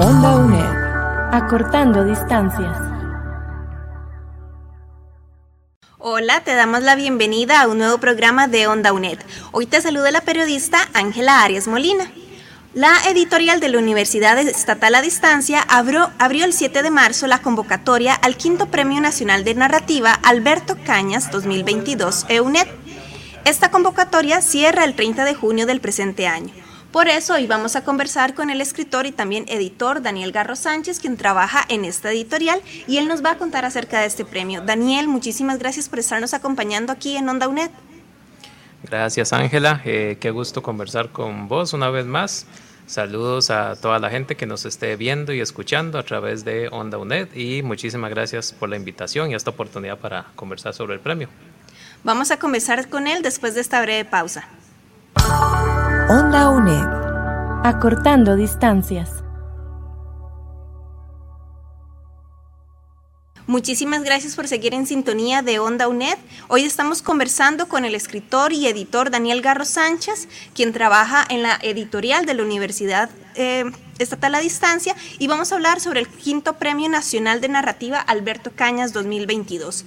Onda UNED. Acortando distancias. Hola, te damos la bienvenida a un nuevo programa de Onda UNED. Hoy te saluda la periodista Ángela Arias Molina. La editorial de la Universidad Estatal a Distancia abrió, abrió, el 7 de marzo la convocatoria al quinto Premio Nacional de Narrativa Alberto Cañas 2022 EUNED. Esta convocatoria cierra el 30 de junio del presente año. Por eso hoy vamos a conversar con el escritor y también editor Daniel Garro Sánchez, quien trabaja en esta editorial, y él nos va a contar acerca de este premio. Daniel, muchísimas gracias por estarnos acompañando aquí en Onda UNED. Gracias Ángela, eh, qué gusto conversar con vos una vez más. Saludos a toda la gente que nos esté viendo y escuchando a través de Onda UNED y muchísimas gracias por la invitación y esta oportunidad para conversar sobre el premio. Vamos a conversar con él después de esta breve pausa. Onda UNED. Acortando distancias. Muchísimas gracias por seguir en sintonía de Onda UNED. Hoy estamos conversando con el escritor y editor Daniel Garro Sánchez, quien trabaja en la editorial de la Universidad eh, Estatal a Distancia, y vamos a hablar sobre el quinto Premio Nacional de Narrativa Alberto Cañas 2022.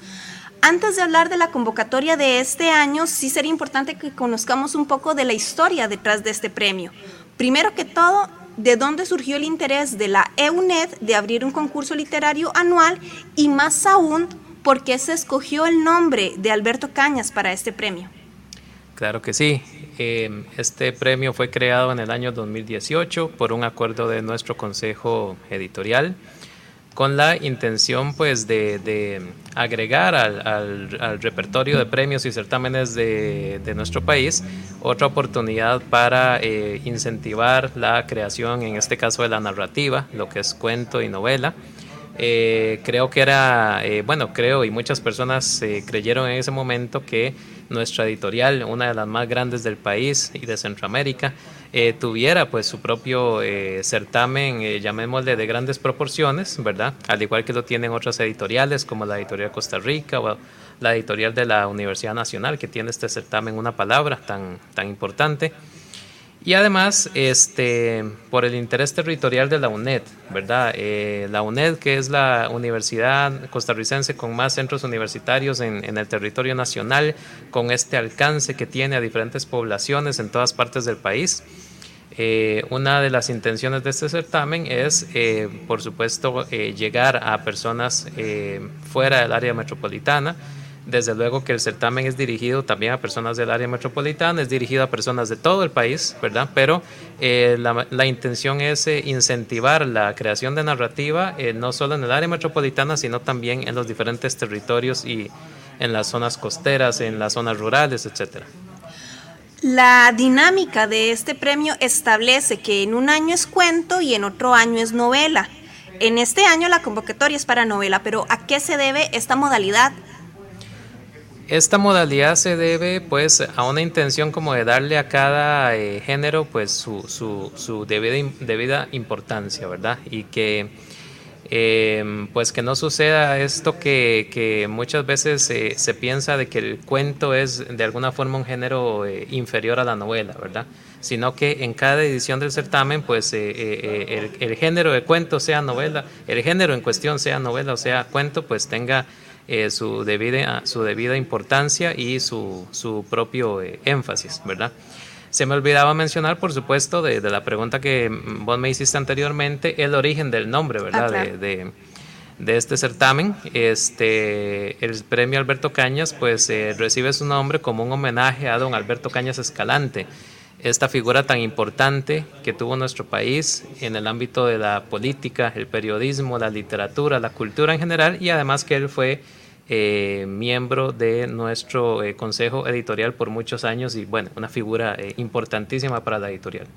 Antes de hablar de la convocatoria de este año, sí sería importante que conozcamos un poco de la historia detrás de este premio. Primero que todo, de dónde surgió el interés de la EUNED de abrir un concurso literario anual y más aún, por qué se escogió el nombre de Alberto Cañas para este premio. Claro que sí. Eh, este premio fue creado en el año 2018 por un acuerdo de nuestro consejo editorial con la intención pues de, agregar al, repertorio de premios y certámenes de, nuestro país otra oportunidad para eh, incentivar la creación, en este caso de la narrativa, lo que es cuento y novela. Eh, creo que era, eh, bueno, creo y muchas personas creyeron en ese momento que nuestra editorial, una de las más grandes del país y de Centroamérica, eh, tuviera pues su propio eh, certamen, eh, llamémosle de grandes proporciones, ¿verdad? Al igual que lo tienen otras editoriales como la editorial Costa Rica o la editorial de la Universidad Nacional que tiene este certamen una palabra tan, tan importante. Y además, este, por el interés territorial de la UNED, ¿verdad? Eh, la UNED, que es la universidad costarricense con más centros universitarios en, en, el territorio nacional, con este alcance que tiene a diferentes poblaciones en todas partes del país. Eh, una de las intenciones de este certamen es, eh, por supuesto, llegar a personas fuera del área metropolitana, desde luego que el certamen es dirigido también a personas del área metropolitana, es dirigido a personas de todo el país, ¿verdad? Pero eh, la, intención es eh, incentivar la creación de narrativa eh, no solo en el área metropolitana, sino también en los diferentes territorios y en las zonas costeras, en las zonas rurales, etcétera. La dinámica de este premio establece que en un año es cuento y en otro año es novela. En este año la convocatoria es para novela, pero ¿a qué se debe esta modalidad? Esta modalidad se debe pues a una intención como de darle a cada eh, género pues su, su, su debida, debida, importancia, ¿verdad? Y que em, pues que no suceda esto que, que muchas veces se piensa de que el cuento es de alguna forma un género eh, inferior a la novela, ¿verdad? Sino que en cada edición del certamen pues eh, el, el género de cuento sea novela, el género en cuestión sea novela o sea cuento pues tenga eh, su, debida, su debida importancia y su, su propio eh, énfasis, ¿verdad? Se me olvidaba mencionar, por supuesto, de, la pregunta que vos me hiciste anteriormente, el origen del nombre, ¿verdad? Ah, de, de, este certamen. Este, el premio Alberto Cañas, pues eh, recibe su nombre como un homenaje a don Alberto Cañas Escalante, esta figura tan importante que tuvo nuestro país en el ámbito de la política, el periodismo, la literatura, la cultura en general, y además que él fue eh, miembro de nuestro eh, consejo editorial por muchos años y bueno, una figura eh, importantísima para la editorial.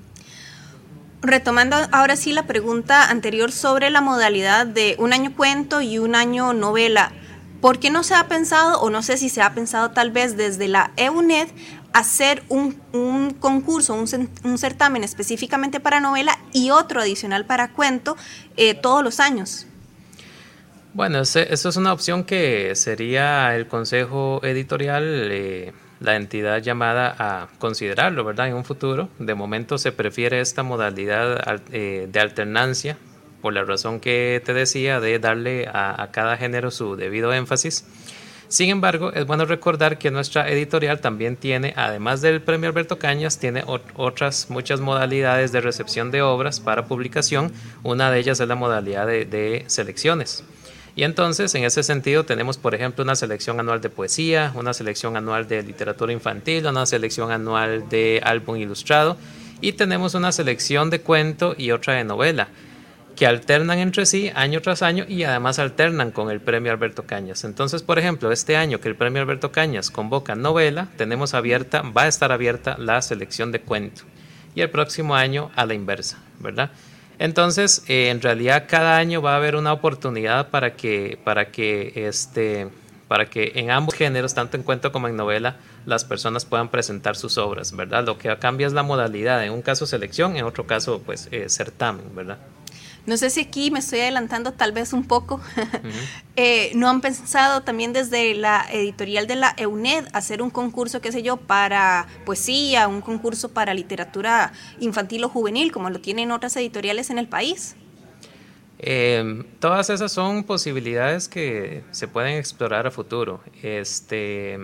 retomando ahora sí la pregunta anterior sobre la modalidad de un año cuento y un año novela, ¿por qué no se ha pensado, o no sé si se ha pensado tal vez desde la EUNED, hacer un, concurso, un, certamen específicamente para novela y otro adicional para cuento eh, todos los años? Bueno, eso es una opción que sería el consejo editorial. Eh, la entidad llamada a considerarlo, ¿verdad? En un futuro. De momento se prefiere esta modalidad eh, de alternancia por la razón que te decía de darle a, cada género su debido énfasis. Sin embargo, es bueno recordar que nuestra editorial también tiene, además del premio Alberto Cañas, tiene otras muchas modalidades de recepción de obras para publicación. Una de ellas es la modalidad de selecciones. Y entonces, en ese sentido, tenemos, por ejemplo, una selección anual de poesía, una selección anual de literatura infantil, una selección anual de álbum ilustrado y tenemos una selección de cuento y otra de novela que alternan entre sí año tras año y además alternan con el premio Alberto Cañas. Entonces, por ejemplo, este año que el premio Alberto Cañas convoca novela, tenemos abierta, va a estar abierta la selección de cuento y el próximo año a la inversa, ¿verdad? Entonces, eh, en realidad cada año va a haber una oportunidad para que, para que, este, para que en ambos géneros, tanto en cuento como en novela, las personas puedan presentar sus obras, ¿verdad? Lo que cambia es la modalidad, en un caso selección, en otro caso, pues, eh, certamen, ¿verdad? No sé si aquí me estoy adelantando tal vez un poco. Eh, ¿No han pensado también desde la editorial de la EUNED hacer un concurso, qué sé yo, para poesía, un concurso para literatura infantil o juvenil, como lo tienen otras editoriales en el país? Em, todas esas son posibilidades que se pueden explorar a futuro. Este,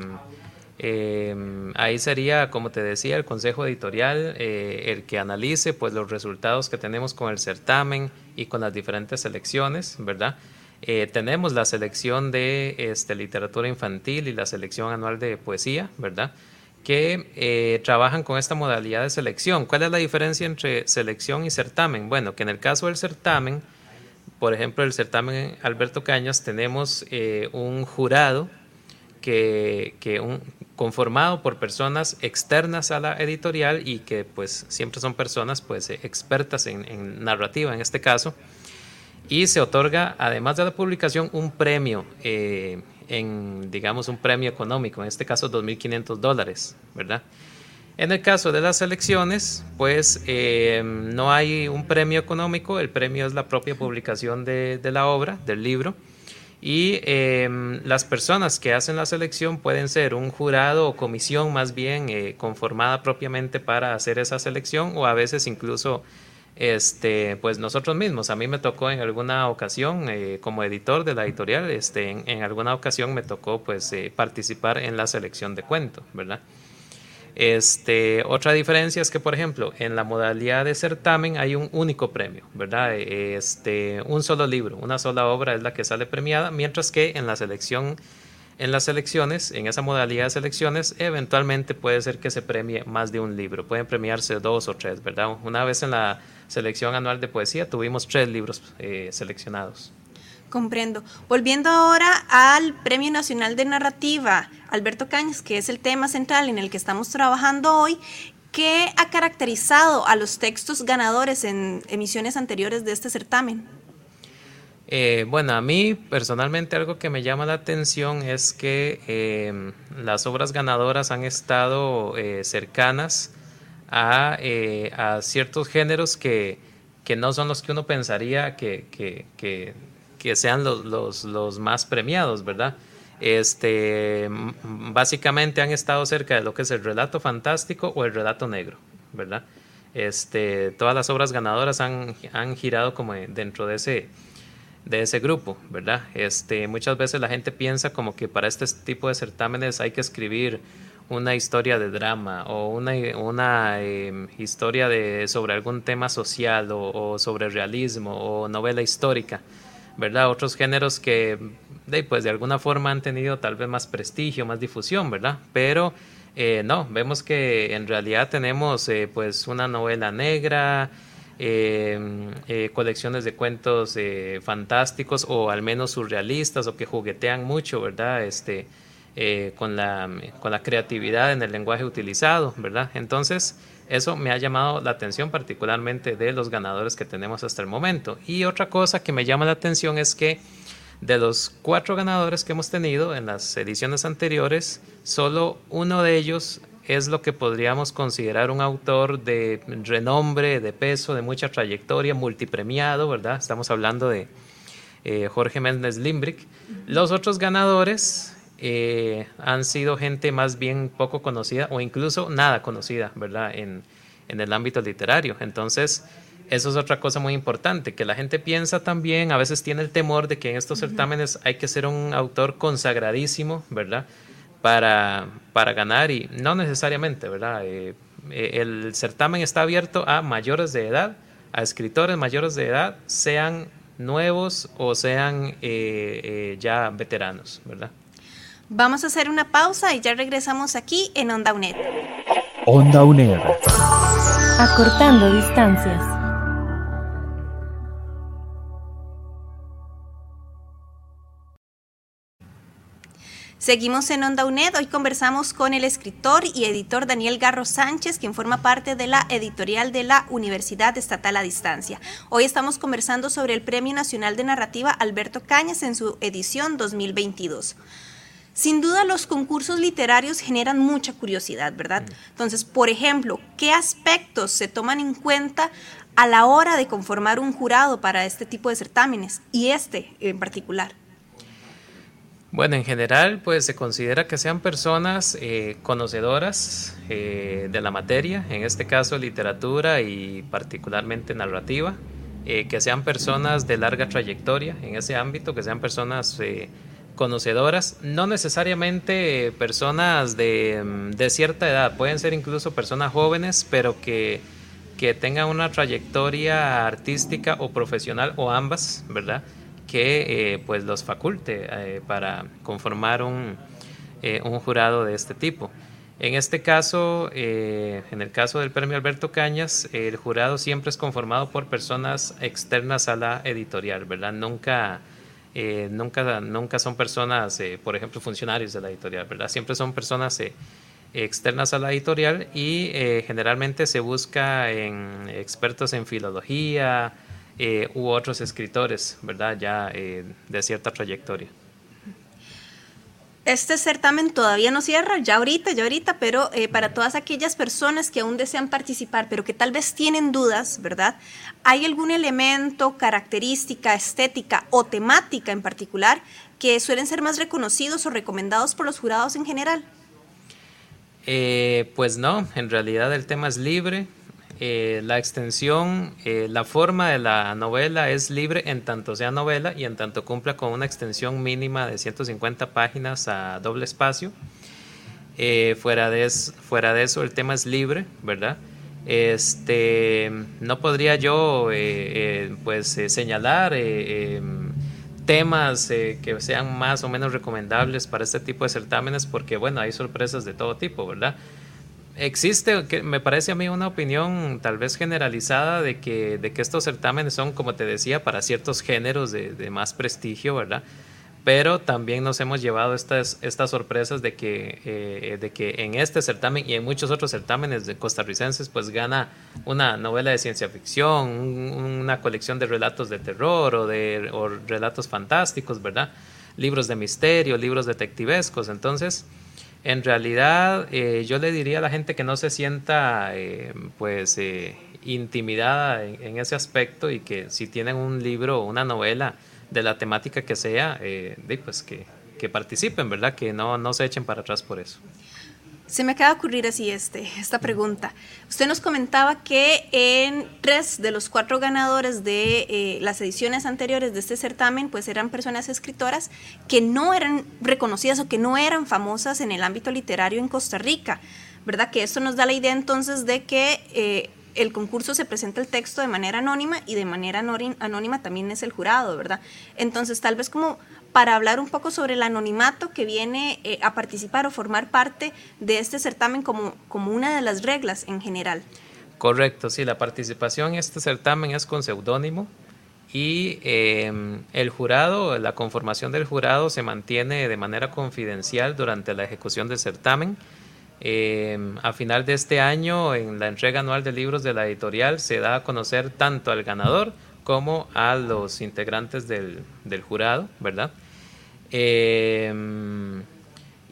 em, ahí sería, como te decía, el consejo editorial eh, el que analice pues, los resultados que tenemos con el certamen y con las diferentes selecciones, ¿verdad? Eh, tenemos la selección de este, literatura infantil y la selección anual de poesía, ¿verdad? Que eh, trabajan con esta modalidad de selección. ¿Cuál es la diferencia entre selección y certamen? Bueno, que en el caso del certamen, por ejemplo, el certamen Alberto Cañas, tenemos eh, un jurado que, que un, conformado por personas externas a la editorial y que pues siempre son personas pues expertas en, narrativa en este caso. Y se otorga además de la publicación un premio eh, en digamos un premio económico en este caso 2.500 dólares verdad en el caso de las elecciones pues eh, no hay un premio económico el premio es la propia publicación de, de la obra del libro y em, las personas que hacen la selección pueden ser un jurado o comisión más bien eh, conformada propiamente para hacer esa selección o a veces incluso este, pues nosotros mismos. A mí me tocó en alguna ocasión, eh, como editor de la editorial, este, en, alguna ocasión me tocó pues eh, participar en la selección de cuentos, ¿verdad? Este, otra diferencia es que, por ejemplo, en la modalidad de certamen hay un único premio, ¿verdad? Este, un solo libro, una sola obra es la que sale premiada, mientras que en la selección, en las selecciones, en esa modalidad de selecciones, eventualmente puede ser que se premie más de un libro, pueden premiarse dos o tres, ¿verdad? Una vez en la selección anual de poesía tuvimos tres libros eh, seleccionados. Comprendo. Volviendo ahora al Premio Nacional de Narrativa, Alberto Cañas, que es el tema central en el que estamos trabajando hoy, ¿qué ha caracterizado a los textos ganadores en emisiones anteriores de este certamen? Eh, bueno, a mí personalmente algo que me llama la atención es que em, las obras ganadoras han estado eh, cercanas a, eh, a, ciertos géneros que, que, no son los que uno pensaría que, que que sean los, los, los, más premiados, ¿verdad? Este, básicamente han estado cerca de lo que es el relato fantástico o el relato negro, ¿verdad? Este, todas las obras ganadoras han, han girado como dentro de ese, de ese grupo, ¿verdad? Este, muchas veces la gente piensa como que para este tipo de certámenes hay que escribir una historia de drama o una, una em, historia de, sobre algún tema social o, o sobre realismo o novela histórica. ¿Verdad? Otros géneros que de, pues de alguna forma han tenido tal vez más prestigio, más difusión, ¿verdad? Pero eh, no, vemos que en realidad tenemos eh, pues una novela negra, em, eh, colecciones de cuentos fantásticos o al menos surrealistas o que juguetean mucho, ¿verdad? Este, con, la, con la creatividad en el lenguaje utilizado, ¿verdad? Entonces, Eso me ha llamado la atención particularmente de los ganadores que tenemos hasta el momento. Y otra cosa que me llama la atención es que de los cuatro ganadores que hemos tenido en las ediciones anteriores, solo uno de ellos es lo que podríamos considerar un autor de renombre, de peso, de mucha trayectoria, multipremiado, ¿verdad? Estamos hablando de eh, Jorge Méndez Limbrick. Los otros ganadores eh, han sido gente más bien poco conocida o incluso nada conocida, ¿verdad? En, en el ámbito literario. Entonces, eso es otra cosa muy importante, que la gente piensa también, a veces tiene el temor de que en estos certámenes hay que ser un autor consagradísimo, ¿verdad? Para, para ganar y no necesariamente, ¿verdad? Eh, eh, el certamen está abierto a mayores de edad, a escritores mayores de edad, sean nuevos o sean eh, ya veteranos, ¿verdad? Vamos a hacer una pausa y ya regresamos aquí en Onda UNED. Onda UNED. Acortando distancias. Seguimos en Onda UNED. Hoy conversamos con el escritor y editor Daniel Garro Sánchez, quien forma parte de la editorial de la Universidad Estatal a Distancia. Hoy estamos conversando sobre el Premio Nacional de Narrativa Alberto Cañas en su edición 2022. Sin duda los concursos literarios generan mucha curiosidad, ¿verdad? Entonces, por ejemplo, ¿qué aspectos se toman en cuenta a la hora de conformar un jurado para este tipo de certámenes y este en particular? Bueno, en general, pues se considera que sean personas eh, conocedoras eh, de la materia, en este caso literatura y particularmente narrativa, eh, que sean personas de larga trayectoria en ese ámbito, que sean personas conocedoras, no necesariamente personas de, mm, de, cierta edad, pueden ser incluso personas jóvenes, pero que, que tengan una trayectoria artística o profesional o ambas, ¿verdad? que eh, pues los faculte eh, para conformar un, eh, un, jurado de este tipo. En este caso, en el caso del premio Alberto Cañas, el jurado siempre es conformado por personas externas a la editorial, ¿verdad? Nunca, nunca, nunca son personas, por ejemplo, funcionarios de la editorial, ¿verdad? Siempre son personas externas a la editorial y generalmente se busca en expertos en filología, eh, u otros escritores, ¿verdad? Ya eh, de cierta trayectoria. Este certamen todavía no cierra, ya ahorita, ya ahorita, pero eh, para todas aquellas personas que aún desean participar, pero que tal vez tienen dudas, ¿verdad? ¿Hay algún elemento, característica, estética o temática en particular que suelen ser más reconocidos o recomendados por los jurados en general? pues no, en realidad el tema es libre, eh, la extensión, eh, la forma de la novela es libre en tanto sea novela y en tanto cumpla con una extensión mínima de 150 páginas a doble espacio. Eh, fuera, de fuera de eso, el tema es libre, ¿verdad? Este, no podría yo pues señalar temas que sean más o menos recomendables para este tipo de certámenes porque bueno, hay sorpresas de todo tipo, ¿verdad? Existe, que me parece a mí una opinión tal vez generalizada de que, de que estos certámenes son, como te decía, para ciertos géneros de, más prestigio, ¿verdad? Pero también nos hemos llevado estas, estas sorpresas de que, eh, de que en este certamen y en muchos otros certámenes de costarricenses, pues gana una novela de ciencia ficción, una colección de relatos de terror o de relatos fantásticos, ¿verdad? Libros de misterio, libros detectivescos. Entonces, en realidad, eh, yo le diría a la gente que no se sienta eh, pues eh, intimidada en, ese aspecto y que si tienen un libro o una novela de la temática que sea, pues que, que, participen, ¿verdad? Que no, no se echen para atrás por eso. Se me acaba de ocurrir así este, esta pregunta. Usted nos comentaba que en tres de los cuatro ganadores de eh, las ediciones anteriores de este certamen, pues eran personas escritoras que no eran reconocidas o que no eran famosas en el ámbito literario en Costa Rica, ¿verdad? Que esto nos da la idea entonces de que eh, el concurso se presenta el texto de manera anónima y de manera anónima también es el jurado, ¿verdad? Entonces, tal vez como para hablar un poco sobre el anonimato que viene eh, a participar o formar parte de este certamen como, como una de las reglas en general. Correcto, sí, la participación en este certamen es con seudónimo y em, el jurado, la conformación del jurado se mantiene de manera confidencial durante la ejecución del certamen. Em, a final de este año, en la entrega anual de libros de la editorial, se da a conocer tanto al ganador como a los integrantes del, del jurado, ¿verdad? Em,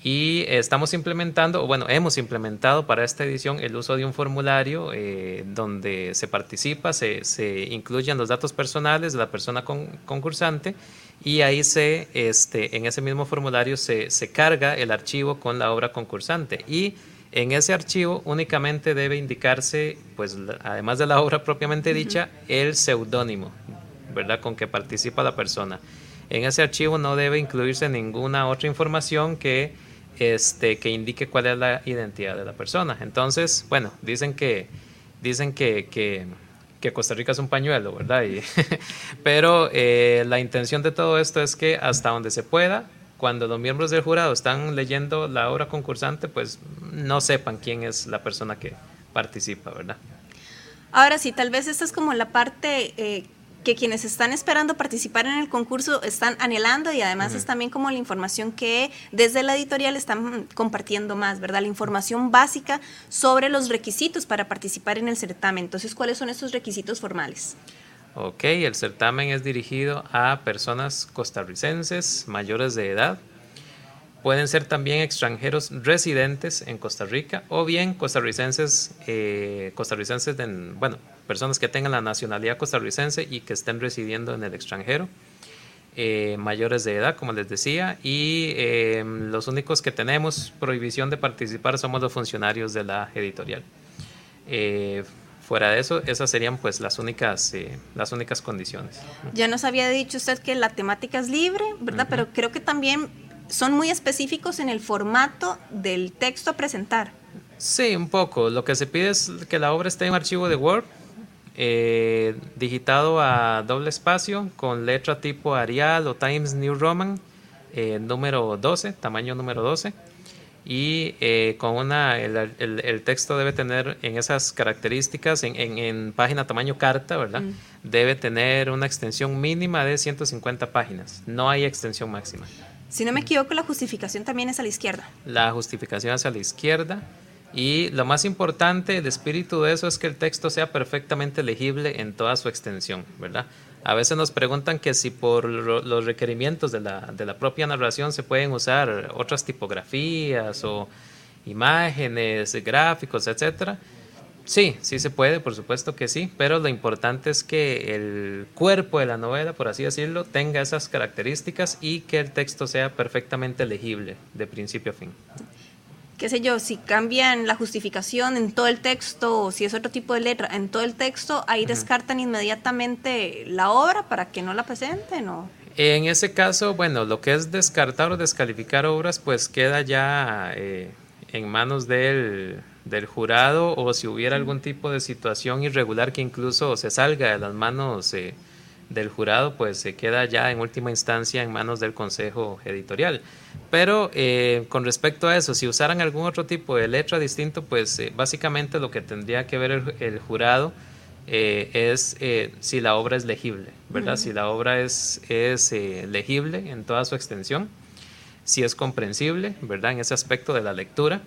y estamos implementando, bueno, hemos implementado para esta edición el uso de un formulario eh, donde se participa, se, se, incluyen los datos personales de la persona concursante y ahí se, este, en ese mismo formulario se, se carga el archivo con la obra concursante y en ese archivo únicamente debe indicarse, pues además de la obra propiamente dicha, el seudónimo, ¿verdad? Con que participa la persona. En ese archivo no debe incluirse ninguna otra información que este, que indique cuál es la identidad de la persona. Entonces, bueno, dicen que, dicen que, que, Costa Rica es un pañuelo, ¿verdad? pero eh, la intención de todo esto es que hasta donde se pueda, cuando los miembros del jurado están leyendo la obra concursante, pues no sepan quién es la persona que participa, ¿verdad? Ahora sí, tal vez esta es como la parte eh, que quienes están esperando participar en el concurso están anhelando y además es también como la información que desde la editorial están compartiendo más, ¿verdad? La información básica sobre los requisitos para participar en el certamen. Entonces, ¿cuáles son esos requisitos formales? Ok, el certamen es dirigido a personas costarricenses mayores de edad. Pueden ser también extranjeros residentes en Costa Rica o bien costarricenses, eh, costarricenses de, bueno, personas que tengan la nacionalidad costarricense y que estén residiendo en el extranjero, eh, mayores de edad, como les decía, y eh, los únicos que tenemos prohibición de participar somos los funcionarios de la editorial. Eh, fuera de eso, esas serían pues las únicas, las únicas condiciones. Ya nos había dicho usted que la temática es libre, ¿verdad? Pero creo que también son muy específicos en el formato del texto a presentar. Sí, un poco. Lo que se pide es que la obra esté en archivo de Word eh, digitado a doble espacio con letra tipo Arial o Times New Roman, eh, número 12, tamaño número 12. Y eh, con una, el, texto debe tener en esas características, en, página tamaño carta, ¿verdad? Mm. Debe tener una extensión mínima de 150 páginas. No hay extensión máxima. Si no me equivoco, la justificación también es a la izquierda. La justificación es a la izquierda. Y lo más importante, el espíritu de eso es que el texto sea perfectamente legible en toda su extensión, ¿verdad? A veces nos preguntan que si por los requerimientos de la, de la propia narración se pueden usar otras tipografías o imágenes, gráficos, etcétera. Sí, sí se puede, por supuesto que sí, pero lo importante es que el cuerpo de la novela, por así decirlo, tenga esas características y que el texto sea perfectamente legible de principio a fin qué sé yo, si cambian la justificación en todo el texto o si es otro tipo de letra en todo el texto, ahí descartan inmediatamente la obra para que no la presenten o... En ese caso, bueno, lo que es descartar o descalificar obras, pues queda ya eh, en manos del, del, jurado o si hubiera algún tipo de situación irregular que incluso se salga de las manos eh, del jurado, pues se queda ya en última instancia en manos del consejo editorial. Pero eh, con respecto a eso, si usaran algún otro tipo de letra distinto, pues eh, básicamente lo que tendría que ver el, jurado eh, es si la obra es legible, ¿verdad? Si la obra es, es legible en toda su extensión, si es comprensible, ¿verdad? En ese aspecto de la lectura.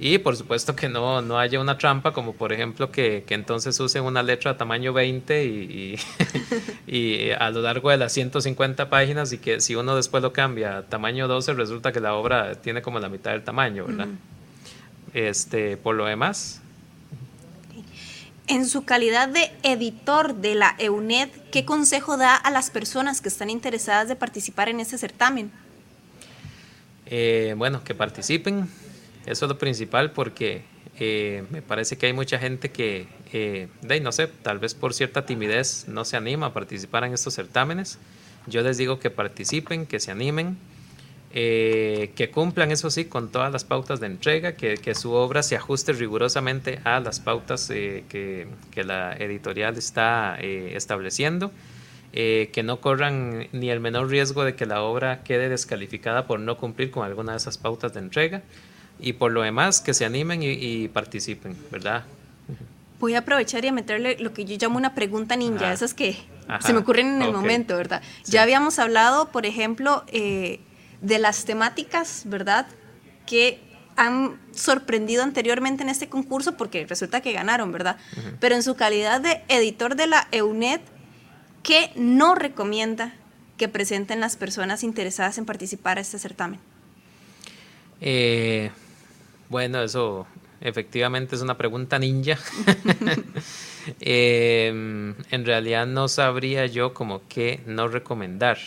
Y por supuesto que no, no haya una trampa, como por ejemplo que, que entonces usen una letra tamaño 20 y, y, a lo largo de las 150 páginas y que si uno después lo cambia a tamaño 12 resulta que la obra tiene como la mitad del tamaño, ¿verdad? este, por lo demás. En su calidad de editor de la EUNED, ¿qué consejo da a las personas que están interesadas de participar en este certamen? Eh, bueno, que participen, eso es lo principal porque eh, me parece que hay mucha gente que, eh, de, no sé, tal vez por cierta timidez no se anima a participar en estos certámenes. Yo les digo que participen, que se animen, eh, que cumplan, eso sí, con todas las pautas de entrega, que, que su obra se ajuste rigurosamente a las pautas que, que, la editorial está estableciendo. que no corran ni el menor riesgo de que la obra quede descalificada por no cumplir con alguna de esas pautas de entrega y por lo demás que se animen y, participen, ¿verdad? Voy a aprovechar y a meterle lo que yo llamo una pregunta ninja, esas que se me ocurren en el momento, ¿verdad? Ya habíamos hablado, por ejemplo, eh, de las temáticas, ¿verdad? Que han sorprendido anteriormente en este concurso porque resulta que ganaron, ¿verdad? Pero en su calidad de editor de la EUNET, ¿qué no recomienda que presenten las personas interesadas en participar a este certamen? Eh, bueno, eso efectivamente es una pregunta ninja. Em, en realidad no sabría yo como qué no recomendar.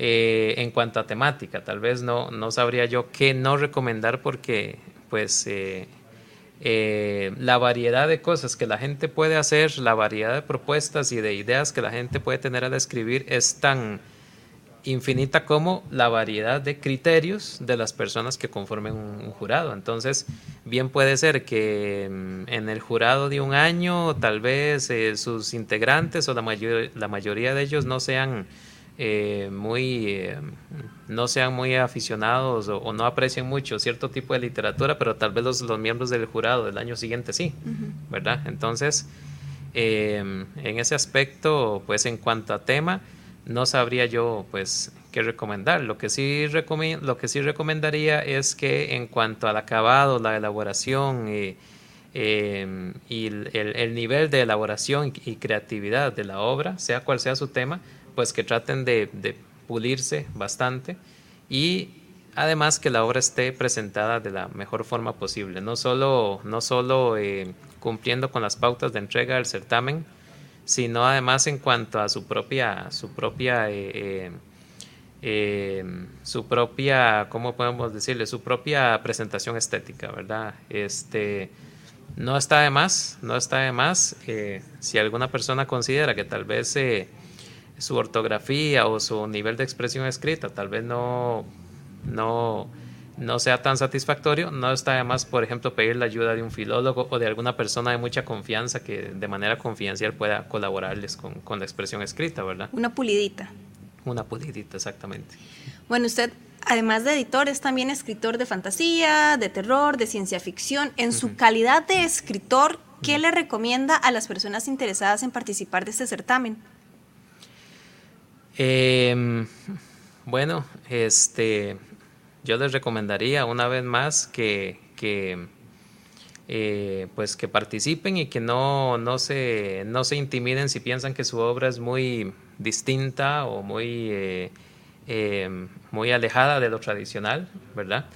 Eh, en cuanto a temática, tal vez no, no sabría yo qué no recomendar porque pues eh, eh, la variedad de cosas que la gente puede hacer, la variedad de propuestas y de ideas que la gente puede tener al escribir es tan infinita como la variedad de criterios de las personas que conformen un, jurado. Entonces, bien puede ser que mm, en el jurado de un año tal vez sus integrantes o la, mayor, la mayoría de ellos no sean eh, muy, eh, no sean muy aficionados o, no aprecien mucho cierto tipo de literatura, pero tal vez los, los miembros del jurado del año siguiente sí, ¿verdad? Entonces, eh, en ese aspecto, pues en cuanto a tema, no sabría yo, pues, qué recomendar. Lo que sí, lo que sí recomendaría es que en cuanto al acabado, la elaboración y el, el, nivel de elaboración y creatividad de la obra, sea cual sea su tema, pues que traten de, pulirse bastante y además que la obra esté presentada de la mejor forma posible, no solo, no solo eh, cumpliendo con las pautas de entrega del certamen, sino además en cuanto a su propia, su propia, eh, eh, su propia, ¿cómo podemos decirle? Su propia presentación estética, ¿verdad? Este, no está de más, no está más. si alguna persona considera que tal vez su ortografía o su nivel de expresión escrita tal vez no, no, no sea tan satisfactorio, no está además, por ejemplo, pedir la ayuda de un filólogo o de alguna persona de mucha confianza que de manera confidencial pueda colaborarles con, con la expresión escrita, ¿verdad? Una pulidita. Una pulidita, exactamente. Bueno, usted, además de editor, es también escritor de fantasía, de terror, de ciencia ficción. En su calidad de escritor, ¿qué le recomienda a las personas interesadas en participar de este certamen? Eh, bueno, este, yo les recomendaría una vez más que, eh, pues que participen y que no, no, se, no se intimiden si piensan que su obra es muy distinta o muy, eh, em, muy alejada de lo tradicional, ¿verdad?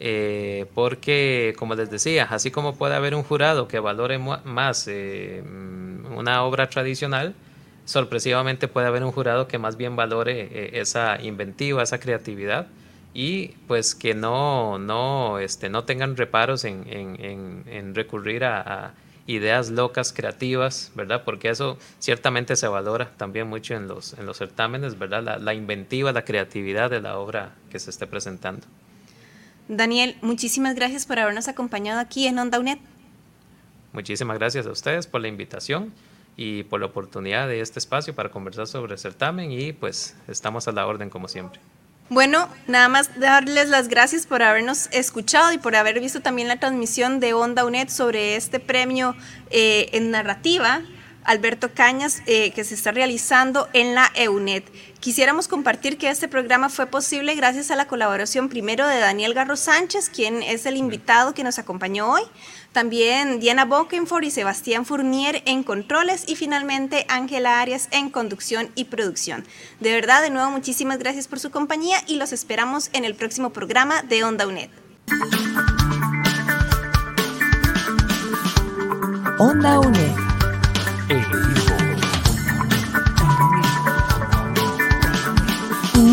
Eh, porque, como les decía, así como puede haber un jurado que valore más una obra tradicional, sorpresivamente puede haber un jurado que más bien valore eh, esa inventiva, esa creatividad y pues que no, no, este, no tengan reparos en, en, recurrir a, ideas locas, creativas, ¿verdad? Porque eso ciertamente se valora también mucho en los, en los certámenes, ¿verdad? La, la inventiva, la creatividad de la obra que se esté presentando. Daniel, muchísimas gracias por habernos acompañado aquí en Onda UNED. Muchísimas gracias a ustedes por la invitación y por la oportunidad de este espacio para conversar sobre el certamen y pues estamos a la orden como siempre. Bueno, nada más darles las gracias por habernos escuchado y por haber visto también la transmisión de Onda UNED sobre este premio eh, en narrativa Alberto Cañas, eh, que se está realizando en la EUNET. Quisiéramos compartir que este programa fue posible gracias a la colaboración primero de Daniel Garro Sánchez, quien es el invitado que nos acompañó hoy, también Diana Bokenford y Sebastián Fournier en controles y finalmente Ángela Arias en conducción y producción. De verdad, de nuevo, muchísimas gracias por su compañía y los esperamos en el próximo programa de Onda UNED. Onda UNED.